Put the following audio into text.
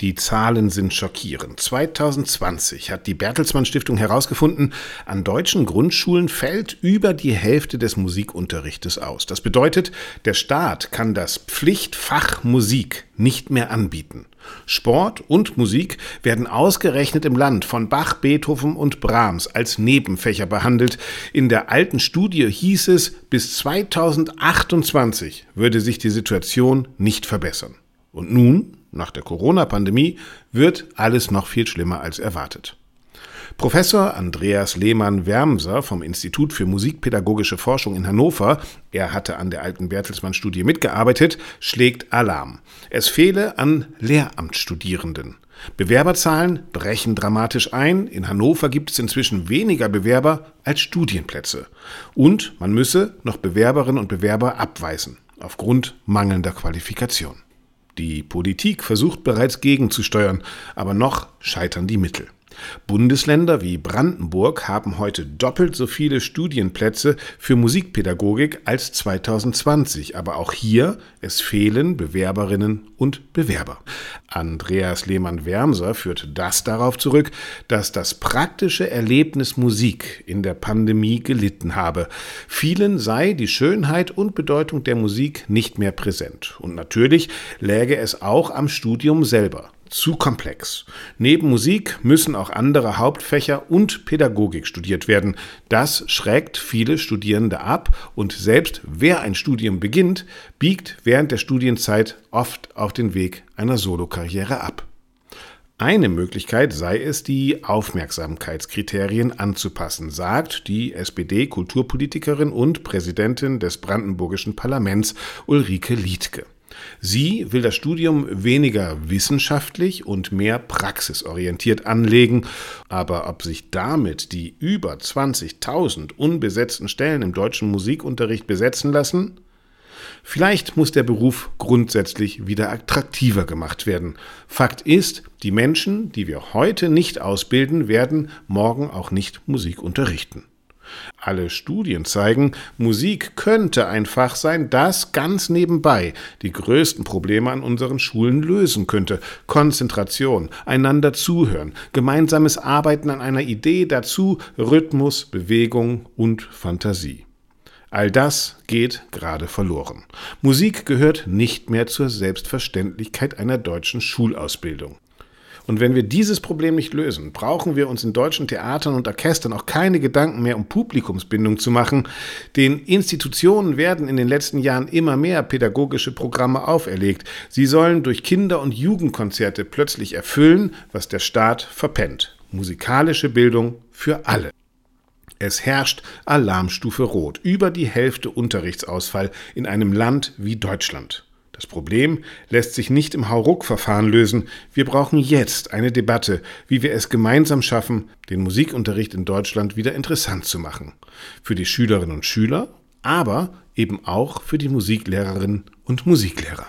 Die Zahlen sind schockierend. 2020 hat die Bertelsmann Stiftung herausgefunden, an deutschen Grundschulen fällt über die Hälfte des Musikunterrichtes aus. Das bedeutet, der Staat kann das Pflichtfach Musik nicht mehr anbieten. Sport und Musik werden ausgerechnet im Land von Bach, Beethoven und Brahms als Nebenfächer behandelt. In der alten Studie hieß es, bis 2028 würde sich die Situation nicht verbessern. Und nun, nach der Corona-Pandemie, wird alles noch viel schlimmer als erwartet. Professor Andreas Lehmann-Wermser vom Institut für Musikpädagogische Forschung in Hannover, er hatte an der alten Bertelsmann-Studie mitgearbeitet, schlägt Alarm. Es fehle an Lehramtsstudierenden. Bewerberzahlen brechen dramatisch ein. In Hannover gibt es inzwischen weniger Bewerber als Studienplätze. Und man müsse noch Bewerberinnen und Bewerber abweisen, aufgrund mangelnder Qualifikation. Die Politik versucht bereits gegenzusteuern, aber noch scheitern die Mittel. Bundesländer wie Brandenburg haben heute doppelt so viele Studienplätze für Musikpädagogik als 2020, aber auch hier es fehlen Bewerberinnen und Bewerber. Andreas Lehmann-Wermser führt das darauf zurück, dass das praktische Erlebnis Musik in der Pandemie gelitten habe. Vielen sei die Schönheit und Bedeutung der Musik nicht mehr präsent. Und natürlich läge es auch am Studium selber zu komplex. Neben Musik müssen auch andere Hauptfächer und Pädagogik studiert werden. Das schrägt viele Studierende ab und selbst wer ein Studium beginnt, biegt während der Studienzeit oft auf den Weg einer Solokarriere ab. Eine Möglichkeit sei es, die Aufmerksamkeitskriterien anzupassen, sagt die SPD-Kulturpolitikerin und Präsidentin des Brandenburgischen Parlaments Ulrike Liedke. Sie will das Studium weniger wissenschaftlich und mehr praxisorientiert anlegen, aber ob sich damit die über 20.000 unbesetzten Stellen im deutschen Musikunterricht besetzen lassen? Vielleicht muss der Beruf grundsätzlich wieder attraktiver gemacht werden. Fakt ist, die Menschen, die wir heute nicht ausbilden, werden morgen auch nicht Musik unterrichten. Alle Studien zeigen, Musik könnte ein Fach sein, das ganz nebenbei die größten Probleme an unseren Schulen lösen könnte. Konzentration, einander zuhören, gemeinsames Arbeiten an einer Idee, dazu Rhythmus, Bewegung und Fantasie. All das geht gerade verloren. Musik gehört nicht mehr zur Selbstverständlichkeit einer deutschen Schulausbildung. Und wenn wir dieses Problem nicht lösen, brauchen wir uns in deutschen Theatern und Orchestern auch keine Gedanken mehr um Publikumsbindung zu machen. Den Institutionen werden in den letzten Jahren immer mehr pädagogische Programme auferlegt. Sie sollen durch Kinder- und Jugendkonzerte plötzlich erfüllen, was der Staat verpennt. Musikalische Bildung für alle. Es herrscht Alarmstufe Rot, über die Hälfte Unterrichtsausfall in einem Land wie Deutschland. Das Problem lässt sich nicht im Hauruck-Verfahren lösen. Wir brauchen jetzt eine Debatte, wie wir es gemeinsam schaffen, den Musikunterricht in Deutschland wieder interessant zu machen. Für die Schülerinnen und Schüler, aber eben auch für die Musiklehrerinnen und Musiklehrer.